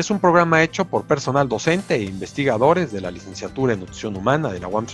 es un programa hecho por personal docente e investigadores de la Licenciatura en Nutrición Humana de la UAM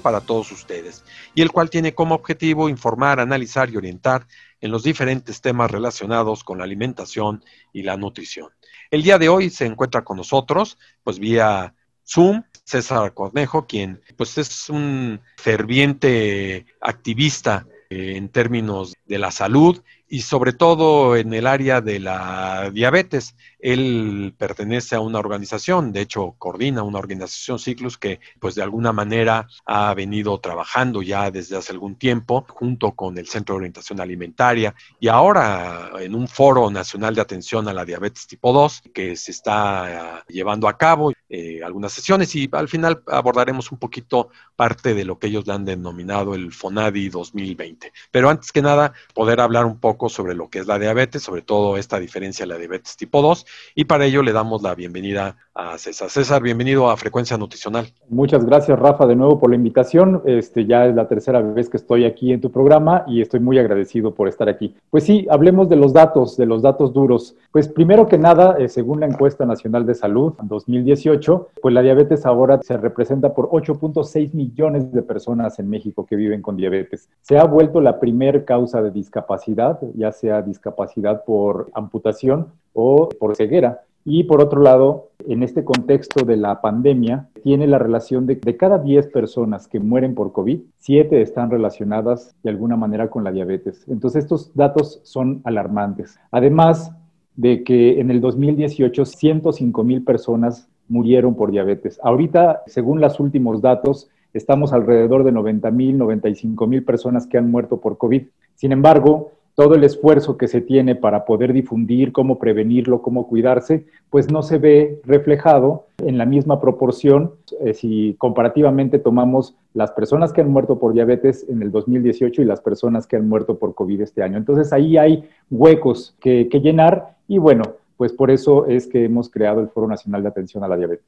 para todos ustedes, y el cual tiene como objetivo informar, analizar y orientar en los diferentes temas relacionados con la alimentación y la nutrición. El día de hoy se encuentra con nosotros, pues vía Zoom, César Cornejo, quien pues es un ferviente activista eh, en términos de la salud y sobre todo en el área de la diabetes. Él pertenece a una organización, de hecho coordina una organización Ciclus que pues de alguna manera ha venido trabajando ya desde hace algún tiempo junto con el Centro de Orientación Alimentaria y ahora en un foro nacional de atención a la diabetes tipo 2 que se está llevando a cabo eh, algunas sesiones y al final abordaremos un poquito parte de lo que ellos han denominado el FONADI 2020. Pero antes que nada, poder hablar un poco sobre lo que es la diabetes, sobre todo esta diferencia de la diabetes tipo 2, y para ello le damos la bienvenida a César. César, bienvenido a Frecuencia Nutricional. Muchas gracias, Rafa, de nuevo por la invitación. Este, ya es la tercera vez que estoy aquí en tu programa y estoy muy agradecido por estar aquí. Pues sí, hablemos de los datos, de los datos duros. Pues primero que nada, eh, según la encuesta nacional de salud 2018, pues la diabetes ahora se representa por 8.6 millones de personas en México que viven con diabetes. Se ha vuelto la primer causa de discapacidad ya sea discapacidad por amputación o por ceguera. Y por otro lado, en este contexto de la pandemia, tiene la relación de, de cada 10 personas que mueren por COVID, 7 están relacionadas de alguna manera con la diabetes. Entonces, estos datos son alarmantes. Además de que en el 2018, 105 mil personas murieron por diabetes. Ahorita, según los últimos datos, estamos alrededor de 90 mil, 95 mil personas que han muerto por COVID. Sin embargo, todo el esfuerzo que se tiene para poder difundir cómo prevenirlo, cómo cuidarse, pues no se ve reflejado en la misma proporción eh, si comparativamente tomamos las personas que han muerto por diabetes en el 2018 y las personas que han muerto por COVID este año. Entonces ahí hay huecos que, que llenar y bueno, pues por eso es que hemos creado el Foro Nacional de Atención a la Diabetes.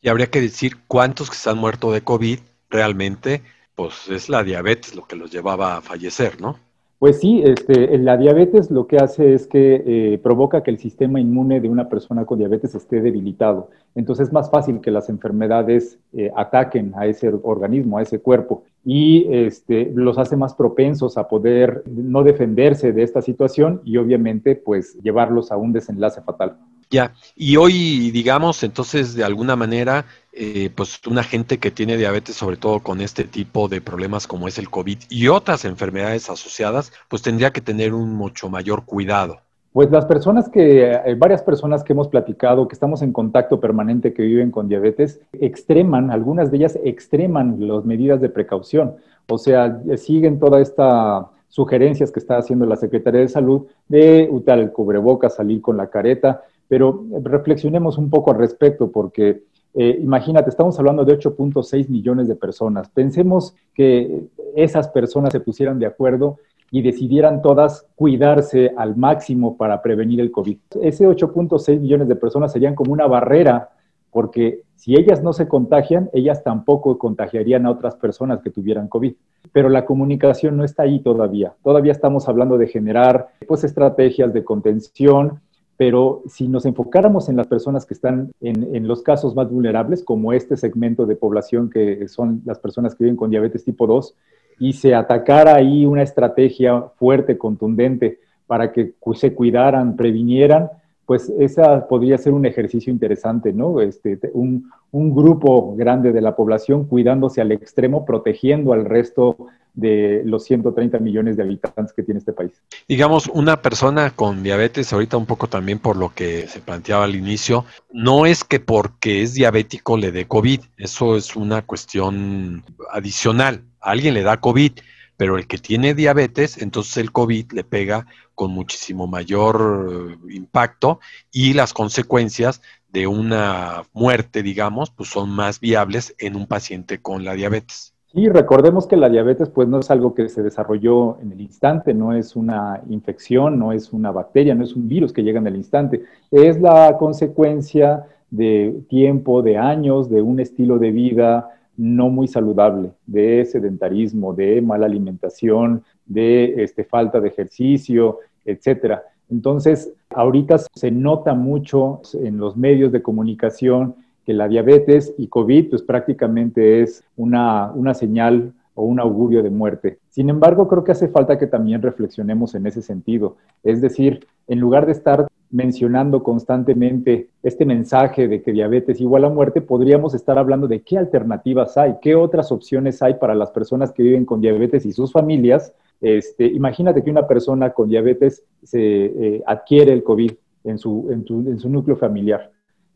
Y habría que decir cuántos que se han muerto de COVID realmente, pues es la diabetes lo que los llevaba a fallecer, ¿no? Pues sí, este, la diabetes lo que hace es que eh, provoca que el sistema inmune de una persona con diabetes esté debilitado. Entonces es más fácil que las enfermedades eh, ataquen a ese organismo, a ese cuerpo, y este, los hace más propensos a poder no defenderse de esta situación y obviamente pues llevarlos a un desenlace fatal. Ya, y hoy, digamos, entonces, de alguna manera, eh, pues una gente que tiene diabetes, sobre todo con este tipo de problemas como es el COVID y otras enfermedades asociadas, pues tendría que tener un mucho mayor cuidado. Pues las personas que, eh, varias personas que hemos platicado, que estamos en contacto permanente, que viven con diabetes, extreman, algunas de ellas extreman las medidas de precaución. O sea, siguen toda esta sugerencias que está haciendo la Secretaría de Salud de usar el cubreboca, salir con la careta, pero reflexionemos un poco al respecto porque eh, imagínate, estamos hablando de 8.6 millones de personas. Pensemos que esas personas se pusieran de acuerdo y decidieran todas cuidarse al máximo para prevenir el COVID. Ese 8.6 millones de personas serían como una barrera, porque si ellas no se contagian, ellas tampoco contagiarían a otras personas que tuvieran COVID. Pero la comunicación no está ahí todavía. Todavía estamos hablando de generar pues, estrategias de contención, pero si nos enfocáramos en las personas que están en, los casos más vulnerables, como este segmento de población que son las personas que viven con diabetes tipo 2, y se atacara ahí una estrategia fuerte, contundente, para que se cuidaran, previnieran, pues esa podría ser un ejercicio interesante, ¿no? Este, un, grupo grande de la población cuidándose al extremo, protegiendo al resto de los 130 millones de habitantes que tiene este país. Digamos, una persona con diabetes, ahorita un poco también por lo que se planteaba al inicio, no es que porque es diabético le dé COVID, eso es una cuestión adicional. Alguien le da COVID, pero el que tiene diabetes, entonces el COVID le pega con muchísimo mayor eh, impacto y las consecuencias de una muerte, digamos, pues son más viables en un paciente con la diabetes. Y recordemos que la diabetes pues no es algo que se desarrolló en el instante, no es una infección, no es una bacteria, no es un virus que llega en el instante, es la consecuencia de tiempo, de años, de un estilo de vida no muy saludable, de sedentarismo, de mala alimentación, de este, falta de ejercicio, etcétera. Entonces, ahorita se nota mucho en los medios de comunicación que la diabetes y COVID pues prácticamente es una, una señal o un augurio de muerte. Sin embargo, creo que hace falta que también reflexionemos en ese sentido. Es decir, en lugar de estar mencionando constantemente este mensaje de que diabetes igual a muerte, podríamos estar hablando de qué alternativas hay, qué otras opciones hay para las personas que viven con diabetes y sus familias. Este, imagínate que una persona con diabetes se eh, adquiere el COVID en su, en su núcleo familiar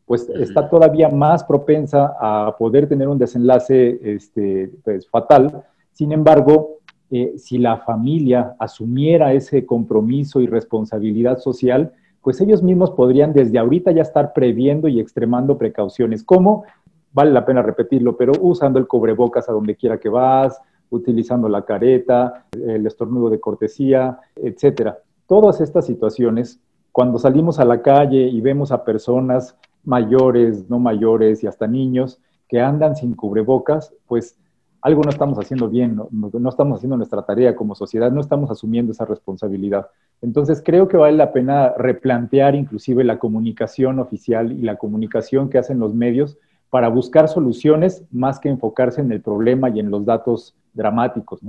pues está todavía más propensa a poder tener un desenlace este, pues, fatal. Sin embargo, eh, si la familia asumiera ese compromiso y responsabilidad social, pues ellos mismos podrían desde ahorita ya estar previendo y extremando precauciones, como, vale la pena repetirlo, pero usando el cubrebocas a donde quiera que vas, utilizando la careta, el estornudo de cortesía, etcétera. Todas estas situaciones, cuando salimos a la calle y vemos a personas mayores, no mayores y hasta niños que andan sin cubrebocas, pues algo no estamos haciendo bien, no, estamos haciendo nuestra tarea como sociedad, no estamos asumiendo esa responsabilidad. Entonces creo que vale la pena replantear inclusive la comunicación oficial y la comunicación que hacen los medios para buscar soluciones más que enfocarse en el problema y en los datos dramáticos.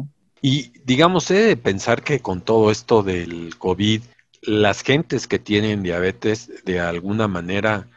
Y digamos, de pensar que con todo esto del COVID, las gentes que tienen diabetes de alguna manera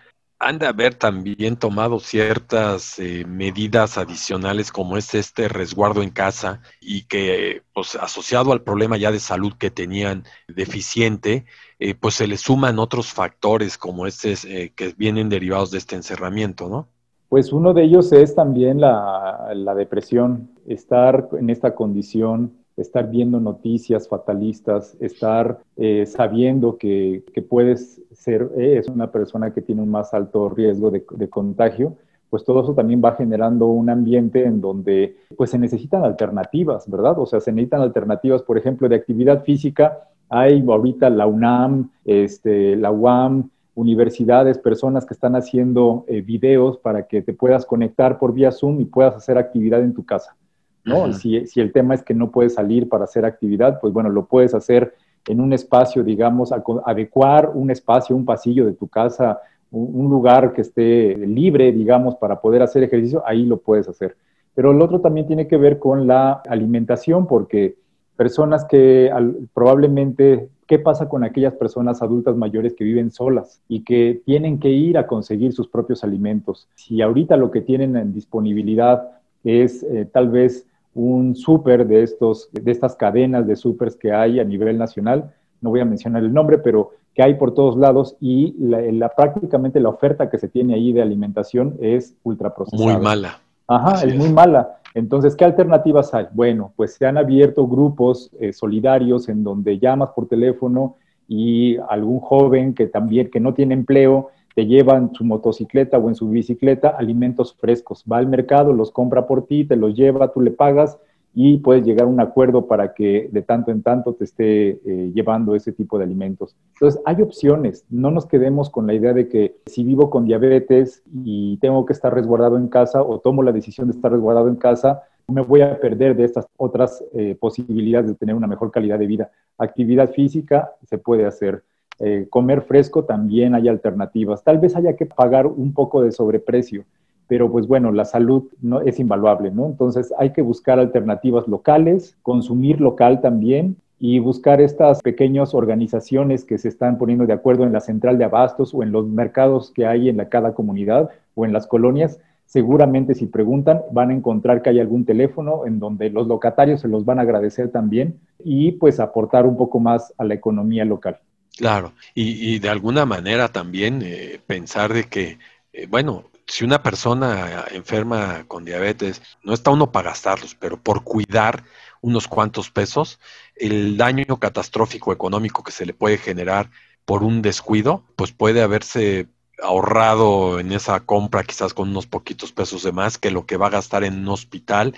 han de haber también tomado ciertas eh, medidas adicionales como es este resguardo en casa y que pues asociado al problema ya de salud que tenían deficiente, eh, pues se le suman otros factores como este eh, que vienen derivados de este encerramiento, ¿no? Pues uno de ellos es también la, la depresión, estar en esta condición estar viendo noticias fatalistas, estar eh, sabiendo que, puedes ser, eh, es una persona que tiene un más alto riesgo de, contagio, pues todo eso también va generando un ambiente en donde pues se necesitan alternativas, ¿verdad? O sea, se necesitan alternativas, por ejemplo, de actividad física. Hay ahorita la UNAM, este, la UAM, universidades, personas que están haciendo eh, videos para que te puedas conectar por vía Zoom y puedas hacer actividad en tu casa. ¿no? si, el tema es que no puedes salir para hacer actividad, pues bueno, lo puedes hacer en un espacio, digamos, adecuar un espacio, un pasillo de tu casa, un, lugar que esté libre, digamos, para poder hacer ejercicio, ahí lo puedes hacer. Pero el otro también tiene que ver con la alimentación, porque personas que probablemente, ¿qué pasa con aquellas personas adultas mayores que viven solas y que tienen que ir a conseguir sus propios alimentos? Si ahorita lo que tienen en disponibilidad es eh, tal vez un súper de, estos, de estas cadenas de súpers que hay a nivel nacional, no voy a mencionar el nombre, pero que hay por todos lados y la, prácticamente la oferta que se tiene ahí de alimentación es ultraprocesada. Muy mala. Ajá, es, muy mala. Entonces, ¿qué alternativas hay? Bueno, pues se han abierto grupos eh, solidarios en donde llamas por teléfono y algún joven que también, que no tiene empleo, te lleva en su motocicleta o en su bicicleta alimentos frescos. Va al mercado, los compra por ti, te los lleva, tú le pagas y puedes llegar a un acuerdo para que de tanto en tanto te esté eh, llevando ese tipo de alimentos. Entonces, hay opciones. No nos quedemos con la idea de que si vivo con diabetes y tengo que estar resguardado en casa o tomo la decisión de estar resguardado en casa, me voy a perder de estas otras eh, posibilidades de tener una mejor calidad de vida. Actividad física se puede hacer eh, comer fresco también hay alternativas. Tal vez haya que pagar un poco de sobreprecio, pero pues bueno, la salud no es invaluable, ¿no? Entonces hay que buscar alternativas locales, consumir local también y buscar estas pequeñas organizaciones que se están poniendo de acuerdo en la central de abastos o en los mercados que hay en cada comunidad o en las colonias. Seguramente si preguntan van a encontrar que hay algún teléfono en donde los locatarios se los van a agradecer también y pues aportar un poco más a la economía local. Claro, y, de alguna manera también eh, pensar de que, eh, bueno, si una persona enferma con diabetes, no está uno para gastarlos, pero por cuidar unos cuantos pesos, el daño catastrófico económico que se le puede generar por un descuido, pues puede haberse ahorrado en esa compra quizás con unos poquitos pesos de más que lo que va a gastar en un hospital.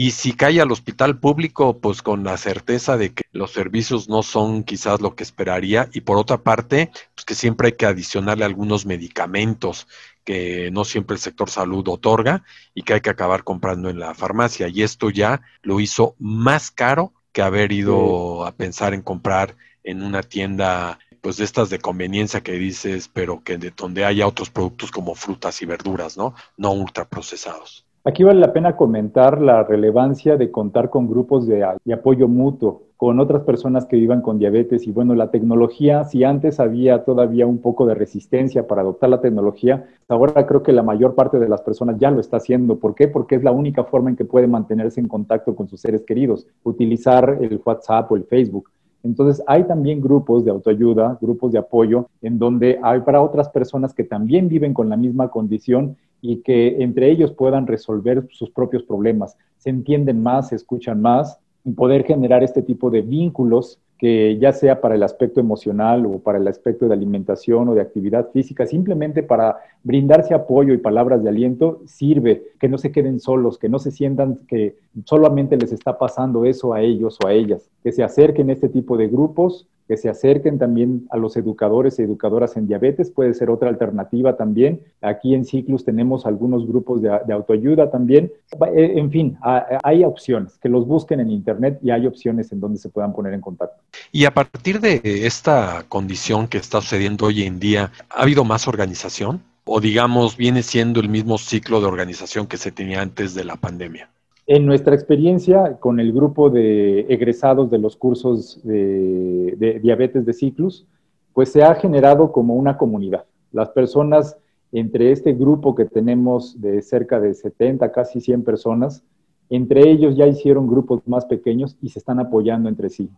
Y si cae al hospital público, pues con la certeza de que los servicios no son quizás lo que esperaría. Y por otra parte, pues que siempre hay que adicionarle algunos medicamentos que no siempre el sector salud otorga y que hay que acabar comprando en la farmacia. Y esto ya lo hizo más caro que haber ido a pensar en comprar en una tienda pues de estas de conveniencia que dices, pero que de donde haya otros productos como frutas y verduras, ¿no? No ultraprocesados. Aquí vale la pena comentar la relevancia de contar con grupos de, apoyo mutuo, con otras personas que vivan con diabetes. Y bueno, la tecnología, si antes había todavía un poco de resistencia para adoptar la tecnología, ahora creo que la mayor parte de las personas ya lo está haciendo. ¿Por qué? Porque es la única forma en que puede mantenerse en contacto con sus seres queridos, utilizar el WhatsApp o el Facebook. Entonces, hay también grupos de autoayuda, grupos de apoyo, en donde hay para otras personas que también viven con la misma condición y que entre ellos puedan resolver sus propios problemas. Se entienden más, se escuchan más y poder generar este tipo de vínculos que ya sea para el aspecto emocional o para el aspecto de alimentación o de actividad física, simplemente para brindarse apoyo y palabras de aliento, sirve que no se queden solos, que no se sientan que solamente les está pasando eso a ellos o a ellas, que se acerquen a este tipo de grupos, que se acerquen también a los educadores y educadoras en diabetes, puede ser otra alternativa también. Aquí en Ciclus tenemos algunos grupos de, autoayuda también. Eh, en fin, hay opciones, que los busquen en Internet y hay opciones en donde se puedan poner en contacto. Y a partir de esta condición que está sucediendo hoy en día, ¿ha habido más organización? ¿O digamos, viene siendo el mismo ciclo de organización que se tenía antes de la pandemia? En nuestra experiencia con el grupo de egresados de los cursos de, diabetes de Ciclus, pues se ha generado como una comunidad. Las personas entre este grupo que tenemos de cerca de 70, casi 100 personas, entre ellos ya hicieron grupos más pequeños y se están apoyando entre sí.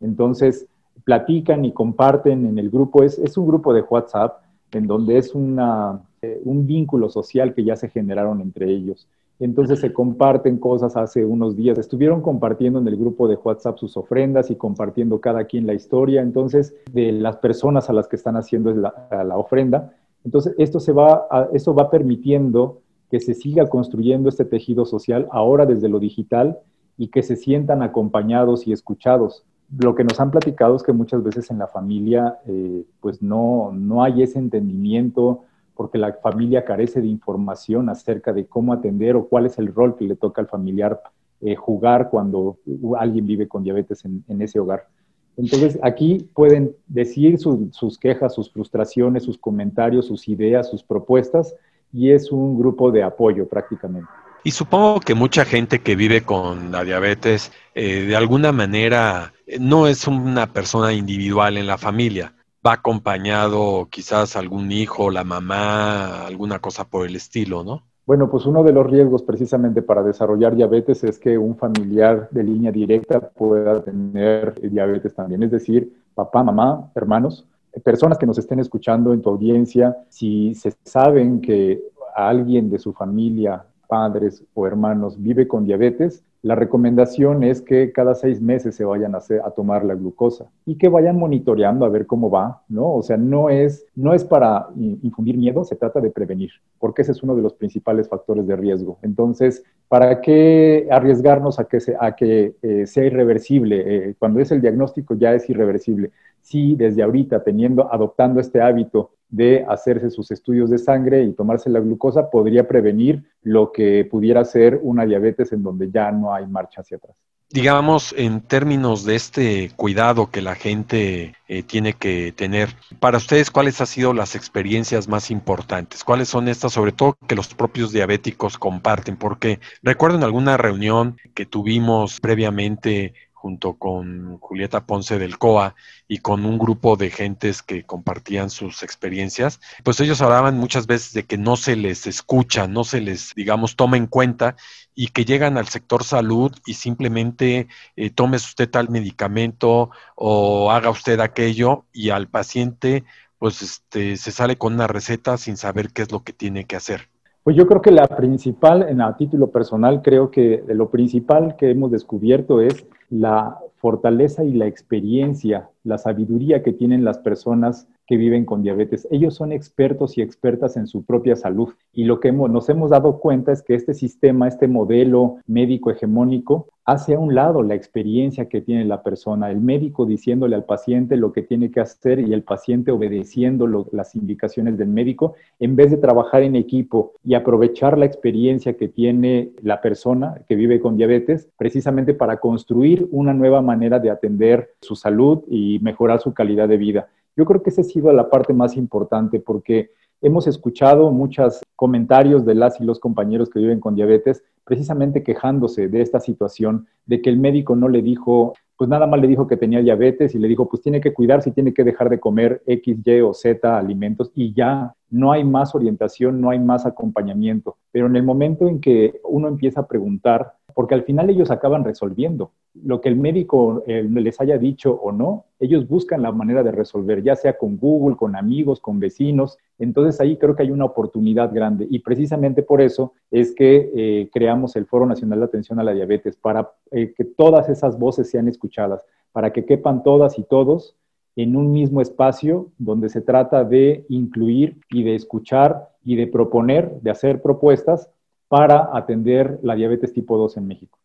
Entonces, platican y comparten en el grupo. Es, un grupo de WhatsApp en donde es eh, un vínculo social que ya se generaron entre ellos. Entonces se comparten cosas hace unos días. Estuvieron compartiendo en el grupo de WhatsApp sus ofrendas y compartiendo cada quien la historia, entonces, de las personas a las que están haciendo la, ofrenda. Entonces, esto, se va esto va permitiendo que se siga construyendo este tejido social ahora desde lo digital y que se sientan acompañados y escuchados. Lo que nos han platicado es que muchas veces en la familia, eh, pues no, no hay ese entendimiento, porque la familia carece de información acerca de cómo atender o cuál es el rol que le toca al familiar eh, jugar cuando alguien vive con diabetes en, ese hogar. Entonces, aquí pueden decir sus quejas, sus frustraciones, sus comentarios, sus ideas, sus propuestas, y es un grupo de apoyo prácticamente. Y supongo que mucha gente que vive con la diabetes, eh, de alguna manera, no es una persona individual en la familia va acompañado quizás algún hijo, la mamá, alguna cosa por el estilo, ¿no? Bueno, pues uno de los riesgos precisamente para desarrollar diabetes es que un familiar de línea directa pueda tener diabetes también, es decir, papá, mamá, hermanos, personas que nos estén escuchando en tu audiencia, si se saben que alguien de su familia, padres o hermanos vive con diabetes, la recomendación es que cada seis meses se vayan a, hacer, a, tomar la glucosa y que vayan monitoreando a ver cómo va, ¿no? O sea, no es, no es para infundir miedo, se trata de prevenir, porque ese es uno de los principales factores de riesgo. Entonces, ¿para qué arriesgarnos a que, a que eh, sea irreversible? Eh, cuando es el diagnóstico ya es irreversible. Sí, desde ahorita, teniendo, adoptando este hábito de hacerse sus estudios de sangre y tomarse la glucosa podría prevenir lo que pudiera ser una diabetes en donde ya no hay marcha hacia atrás. Digamos, en términos de este cuidado que la gente eh, tiene que tener, para ustedes, ¿cuáles han sido las experiencias más importantes? ¿Cuáles son estas, sobre todo, que los propios diabéticos comparten? Porque recuerdo en alguna reunión que tuvimos previamente junto con Julieta Ponce del COA y con un grupo de gentes que compartían sus experiencias, pues ellos hablaban muchas veces de que no se les escucha, no se les, digamos, toma en cuenta y que llegan al sector salud y simplemente eh, tome usted tal medicamento o haga usted aquello y al paciente pues este, se sale con una receta sin saber qué es lo que tiene que hacer. Pues yo creo que la principal, en a título personal, creo que lo principal que hemos descubierto es la fortaleza y la experiencia, la sabiduría que tienen las personas que viven con diabetes. Ellos son expertos y expertas en su propia salud y lo que nos hemos dado cuenta es que este sistema, este modelo médico hegemónico, hace a un lado la experiencia que tiene la persona, el médico diciéndole al paciente lo que tiene que hacer y el paciente obedeciendo las indicaciones del médico, en vez de trabajar en equipo y aprovechar la experiencia que tiene la persona que vive con diabetes, precisamente para construir una nueva manera de atender su salud y mejorar su calidad de vida. Yo creo que esa ha sido la parte más importante porque hemos escuchado muchos comentarios de las y los compañeros que viven con diabetes precisamente quejándose de esta situación, de que el médico no le dijo, pues nada más le dijo que tenía diabetes y le dijo, pues tiene que cuidarse y tiene que dejar de comer X, Y o Z alimentos y ya no hay más orientación, no hay más acompañamiento. Pero en el momento en que uno empieza a preguntar, porque al final ellos acaban resolviendo. Lo que el médico eh, les haya dicho o no, ellos buscan la manera de resolver, ya sea con Google, con amigos, con vecinos. Entonces ahí creo que hay una oportunidad grande y precisamente por eso es que eh, creamos el Foro Nacional de Atención a la Diabetes, para eh, que todas esas voces sean escuchadas, para que quepan todas y todos en un mismo espacio donde se trata de incluir y de escuchar y de proponer, de hacer propuestas para atender la diabetes tipo 2 en México.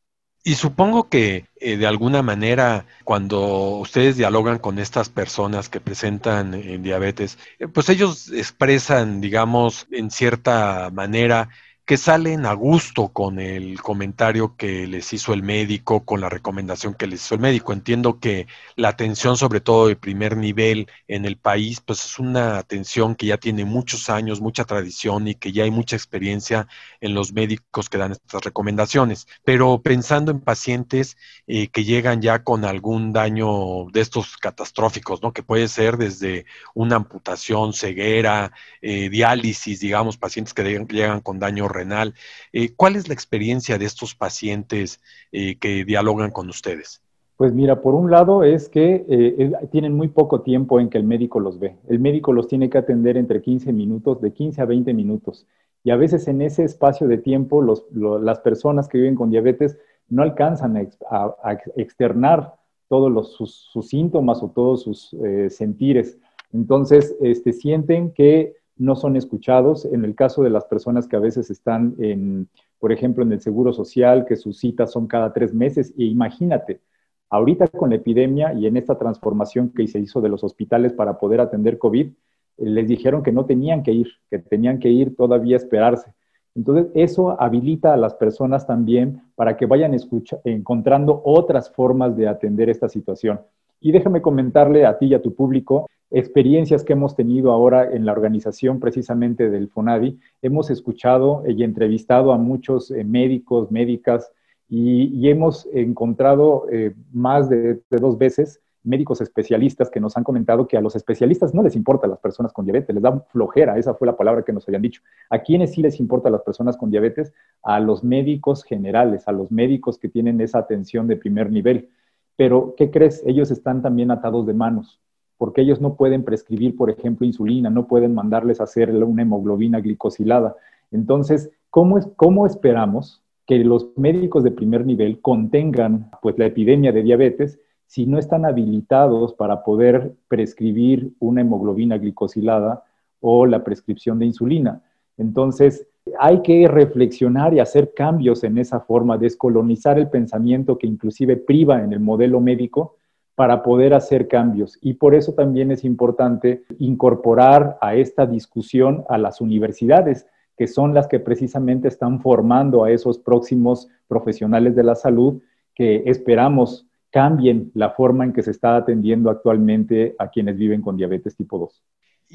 Y supongo que eh, de alguna manera cuando ustedes dialogan con estas personas que presentan eh, diabetes, eh, pues ellos expresan, digamos, en cierta manera que salen a gusto con el comentario que les hizo el médico, con la recomendación que les hizo el médico. Entiendo que la atención, sobre todo de primer nivel en el país, pues es una atención que ya tiene muchos años, mucha tradición y que ya hay mucha experiencia en los médicos que dan estas recomendaciones. Pero pensando en pacientes eh, que llegan ya con algún daño de estos catastróficos, ¿no? Que puede ser desde una amputación, ceguera, eh, diálisis, digamos, pacientes que llegan con daño renal. Eh, ¿Cuál es la experiencia de estos pacientes eh, que dialogan con ustedes? Pues mira, por un lado es que eh, tienen muy poco tiempo en que el médico los ve. El médico los tiene que atender entre 15 minutos, de 15 a 20 minutos. Y a veces en ese espacio de tiempo las personas que viven con diabetes no alcanzan a, externar todos sus, síntomas o todos sus sentires. Entonces, este, sienten que no son escuchados. En el caso de las personas que a veces están, en, por ejemplo, en el Seguro Social, que sus citas son cada tres meses, e imagínate, ahorita con la epidemia y en esta transformación que se hizo de los hospitales para poder atender COVID, eh, les dijeron que no tenían que ir, que tenían que ir todavía a esperarse. Entonces, eso habilita a las personas también para que vayan encontrando otras formas de atender esta situación. Y déjame comentarle a ti y a tu público experiencias que hemos tenido ahora en la organización precisamente del FONADI. Hemos escuchado y entrevistado a muchos eh, médicos, médicas, y, hemos encontrado eh, más de, dos veces médicos especialistas que nos han comentado que a los especialistas no les importa las personas con diabetes, les da flojera, esa fue la palabra que nos habían dicho. ¿A quiénes sí les importa a las personas con diabetes? A los médicos generales, a los médicos que tienen esa atención de primer nivel. Pero, ¿qué crees? Ellos están también atados de manos, porque ellos no pueden prescribir, por ejemplo, insulina, no pueden mandarles a hacer una hemoglobina glicosilada. Entonces, ¿cómo, es, cómo esperamos que los médicos de primer nivel contengan pues, la epidemia de diabetes si no están habilitados para poder prescribir una hemoglobina glicosilada o la prescripción de insulina? Entonces, hay que reflexionar y hacer cambios en esa forma, descolonizar el pensamiento que inclusive priva en el modelo médico para poder hacer cambios. Y por eso también es importante incorporar a esta discusión a las universidades, que son las que precisamente están formando a esos próximos profesionales de la salud que esperamos cambien la forma en que se está atendiendo actualmente a quienes viven con diabetes tipo 2.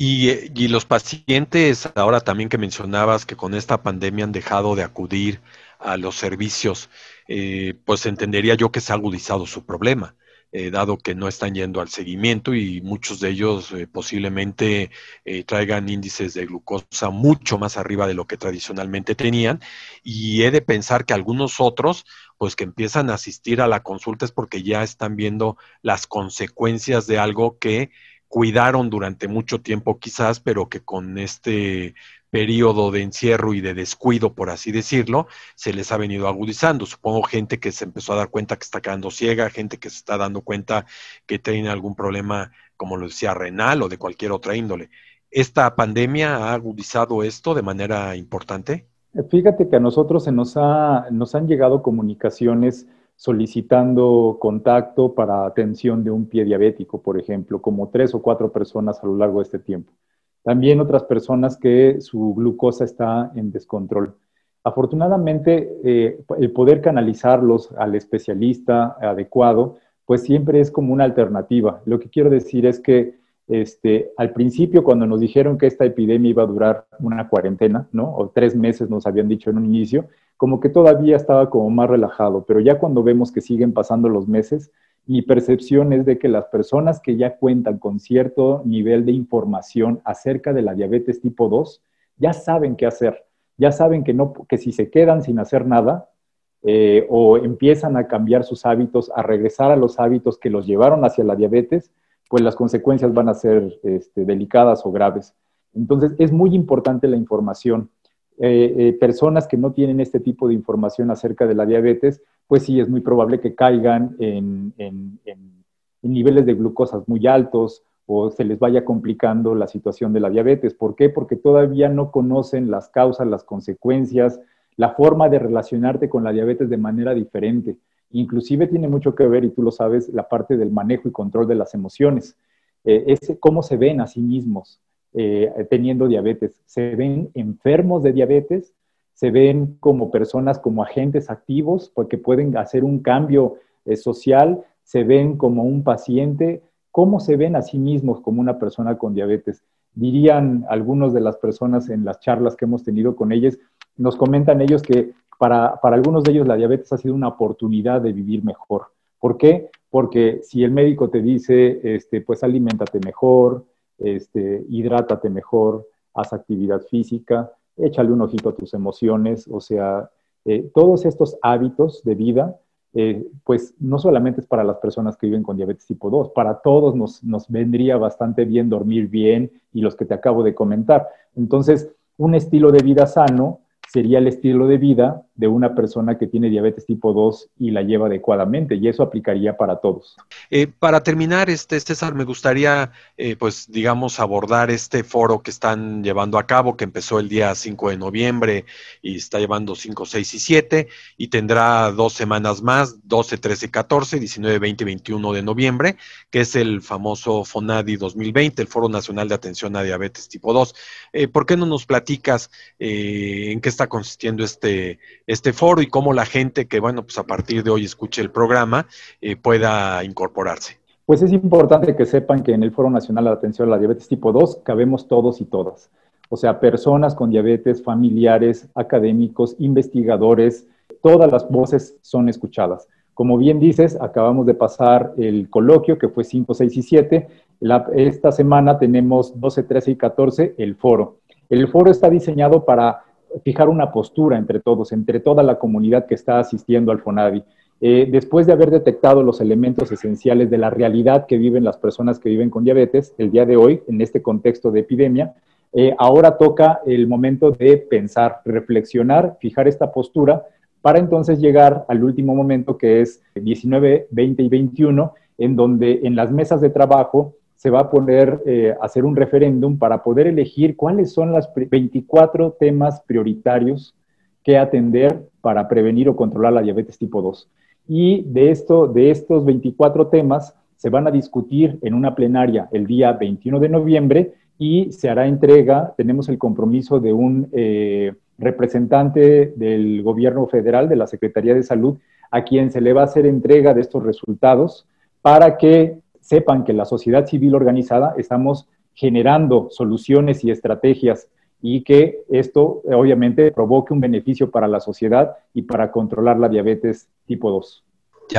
Y, los pacientes, ahora también que mencionabas que con esta pandemia han dejado de acudir a los servicios, eh, pues entendería yo que se ha agudizado su problema. Eh, dado que no están yendo al seguimiento y muchos de ellos eh, posiblemente eh, traigan índices de glucosa mucho más arriba de lo que tradicionalmente tenían. Y he de pensar que algunos otros, pues que empiezan a asistir a la consulta es porque ya están viendo las consecuencias de algo que cuidaron durante mucho tiempo quizás, pero que con este periodo de encierro y de descuido, por así decirlo, se les ha venido agudizando. Supongo gente que se empezó a dar cuenta que está quedando ciega, gente que se está dando cuenta que tiene algún problema, como lo decía, renal o de cualquier otra índole. ¿Esta pandemia ha agudizado esto de manera importante? Fíjate que a nosotros se nos, ha, nos han llegado comunicaciones solicitando contacto para atención de un pie diabético, por ejemplo, como tres o cuatro personas a lo largo de este tiempo. También otras personas que su glucosa está en descontrol. Afortunadamente, eh, el poder canalizarlos al especialista adecuado, pues siempre es como una alternativa. Lo que quiero decir es que este, al principio, cuando nos dijeron que esta epidemia iba a durar una cuarentena, ¿no? O tres meses nos habían dicho en un inicio, como que todavía estaba como más relajado, pero ya cuando vemos que siguen pasando los meses, mi percepción es de que las personas que ya cuentan con cierto nivel de información acerca de la diabetes tipo 2 ya saben qué hacer, ya saben que, no, que si se quedan sin hacer nada eh, o empiezan a cambiar sus hábitos, a regresar a los hábitos que los llevaron hacia la diabetes, pues las consecuencias van a ser este, delicadas o graves. Entonces, es muy importante la información. Eh, eh, personas que no tienen este tipo de información acerca de la diabetes, pues sí, es muy probable que caigan en, niveles de glucosas muy altos o se les vaya complicando la situación de la diabetes. ¿Por qué? Porque todavía no conocen las causas, las consecuencias, la forma de relacionarte con la diabetes de manera diferente. Inclusive tiene mucho que ver, y tú lo sabes, la parte del manejo y control de las emociones. Eh, es cómo se ven a sí mismos, eh, teniendo diabetes. Se ven enfermos de diabetes, se ven como personas, como agentes activos, porque pueden hacer un cambio eh, social, se ven como un paciente, cómo se ven a sí mismos como una persona con diabetes. Dirían algunos de las personas en las charlas que hemos tenido con ellos, nos comentan ellos que para, algunos de ellos la diabetes ha sido una oportunidad de vivir mejor. ¿Por qué? Porque si el médico te dice, este, pues aliméntate mejor, este, hidrátate mejor, haz actividad física, échale un ojito a tus emociones, o sea, eh, todos estos hábitos de vida, eh, pues no solamente es para las personas que viven con diabetes tipo 2, para todos nos, nos vendría bastante bien dormir bien y los que te acabo de comentar. Entonces, un estilo de vida sano sería el estilo de vida de una persona que tiene diabetes tipo 2 y la lleva adecuadamente, y eso aplicaría para todos. Eh, para terminar, este, César, me gustaría, eh, pues, digamos, abordar este foro que están llevando a cabo, que empezó el día 5 de noviembre y está llevando 5, 6 y 7, y tendrá dos semanas más, 12, 13, 14, 19, 20 y 21 de noviembre, que es el famoso FONADI 2020, el Foro Nacional de Atención a Diabetes tipo 2. Eh, ¿Por qué no nos platicas en qué está consistiendo este, este foro y cómo la gente que, bueno, pues a partir de hoy escuche el programa eh, pueda incorporarse. Pues es importante que sepan que en el Foro Nacional de Atención a la Diabetes tipo 2 cabemos todos y todas. O sea, personas con diabetes, familiares, académicos, investigadores, todas las voces son escuchadas. Como bien dices, acabamos de pasar el coloquio que fue 5, 6 y 7. esta semana tenemos 12, 13 y 14 el foro. El foro está diseñado para fijar una postura entre todos, entre toda la comunidad que está asistiendo al FONAVI. Eh, después de haber detectado los elementos esenciales de la realidad que viven las personas que viven con diabetes, el día de hoy, en este contexto de epidemia, eh, ahora toca el momento de pensar, reflexionar, fijar esta postura para entonces llegar al último momento que es 19, 20 y 21, en donde en las mesas de trabajo se va a poner eh, hacer un referéndum para poder elegir cuáles son los 24 temas prioritarios que atender para prevenir o controlar la diabetes tipo 2. Y de, esto, de estos 24 temas se van a discutir en una plenaria el día 21 de noviembre y se hará entrega, tenemos el compromiso de un eh, representante del gobierno federal, de la Secretaría de Salud, a quien se le va a hacer entrega de estos resultados para que sepan que la sociedad civil organizada estamos generando soluciones y estrategias y que esto obviamente provoque un beneficio para la sociedad y para controlar la diabetes tipo 2.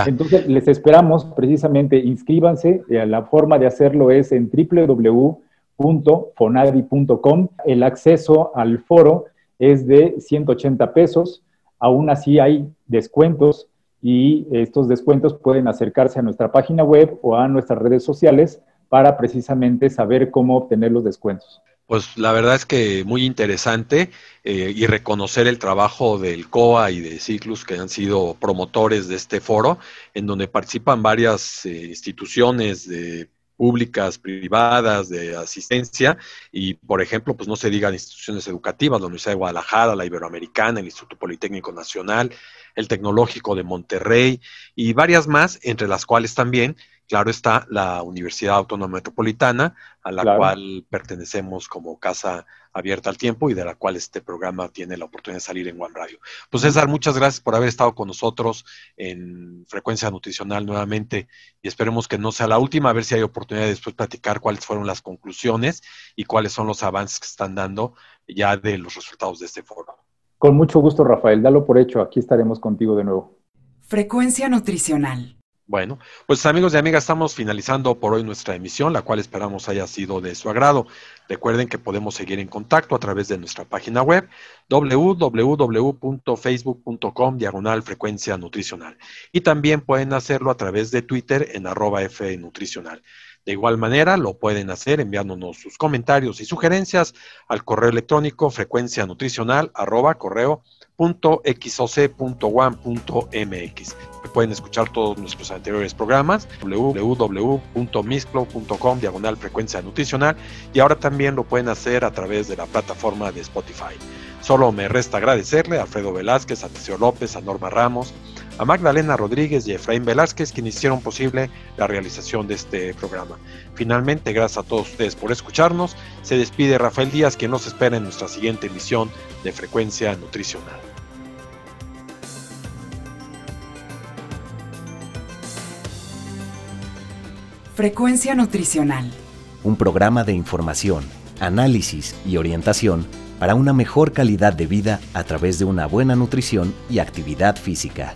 Entonces, les esperamos precisamente, inscríbanse. Eh, la forma de hacerlo es en www.fonadi.com. El acceso al foro es de 180 pesos. Aún así hay descuentos y estos descuentos pueden acercarse a nuestra página web o a nuestras redes sociales para precisamente saber cómo obtener los descuentos. Pues la verdad es que muy interesante eh, y reconocer el trabajo del COA y de Ciclus que han sido promotores de este foro, en donde participan varias eh, instituciones de públicas, privadas, de asistencia, y por ejemplo, pues no se digan instituciones educativas, la Universidad de Guadalajara, la Iberoamericana, el Instituto Politécnico Nacional, el Tecnológico de Monterrey y varias más, entre las cuales también Claro está la Universidad Autónoma Metropolitana, a la cual pertenecemos como casa abierta al tiempo y de la cual este programa tiene la oportunidad de salir en One Radio. Pues César, muchas gracias por haber estado con nosotros en Frecuencia Nutricional nuevamente y esperemos que no sea la última, a ver si hay oportunidad de después platicar cuáles fueron las conclusiones y cuáles son los avances que están dando ya de los resultados de este foro. Con mucho gusto, Rafael, dalo por hecho, aquí estaremos contigo de nuevo. Frecuencia Nutricional bueno, pues amigos y amigas, estamos finalizando por hoy nuestra emisión, la cual esperamos haya sido de su agrado. Recuerden que podemos seguir en contacto a través de nuestra página web www.facebook.com diagonal frecuencia nutricional. Y también pueden hacerlo a través de Twitter en arroba F nutricional. De igual manera, lo pueden hacer enviándonos sus comentarios y sugerencias al correo electrónico frecuencia nutricional arroba correo .xoc.one.mx. Pueden escuchar todos nuestros anteriores programas www.misclo.com diagonal frecuencia nutricional y ahora también lo pueden hacer a través de la plataforma de Spotify. Solo me resta agradecerle a Alfredo Velázquez, a Teseo López, a Norma Ramos, a Magdalena Rodríguez y Efraín Velázquez, quienes hicieron posible la realización de este programa. Finalmente, gracias a todos ustedes por escucharnos. Se despide Rafael Díaz, quien nos espera en nuestra siguiente emisión de Frecuencia Nutricional. Frecuencia Nutricional. Un programa de información, análisis y orientación para una mejor calidad de vida a través de una buena nutrición y actividad física.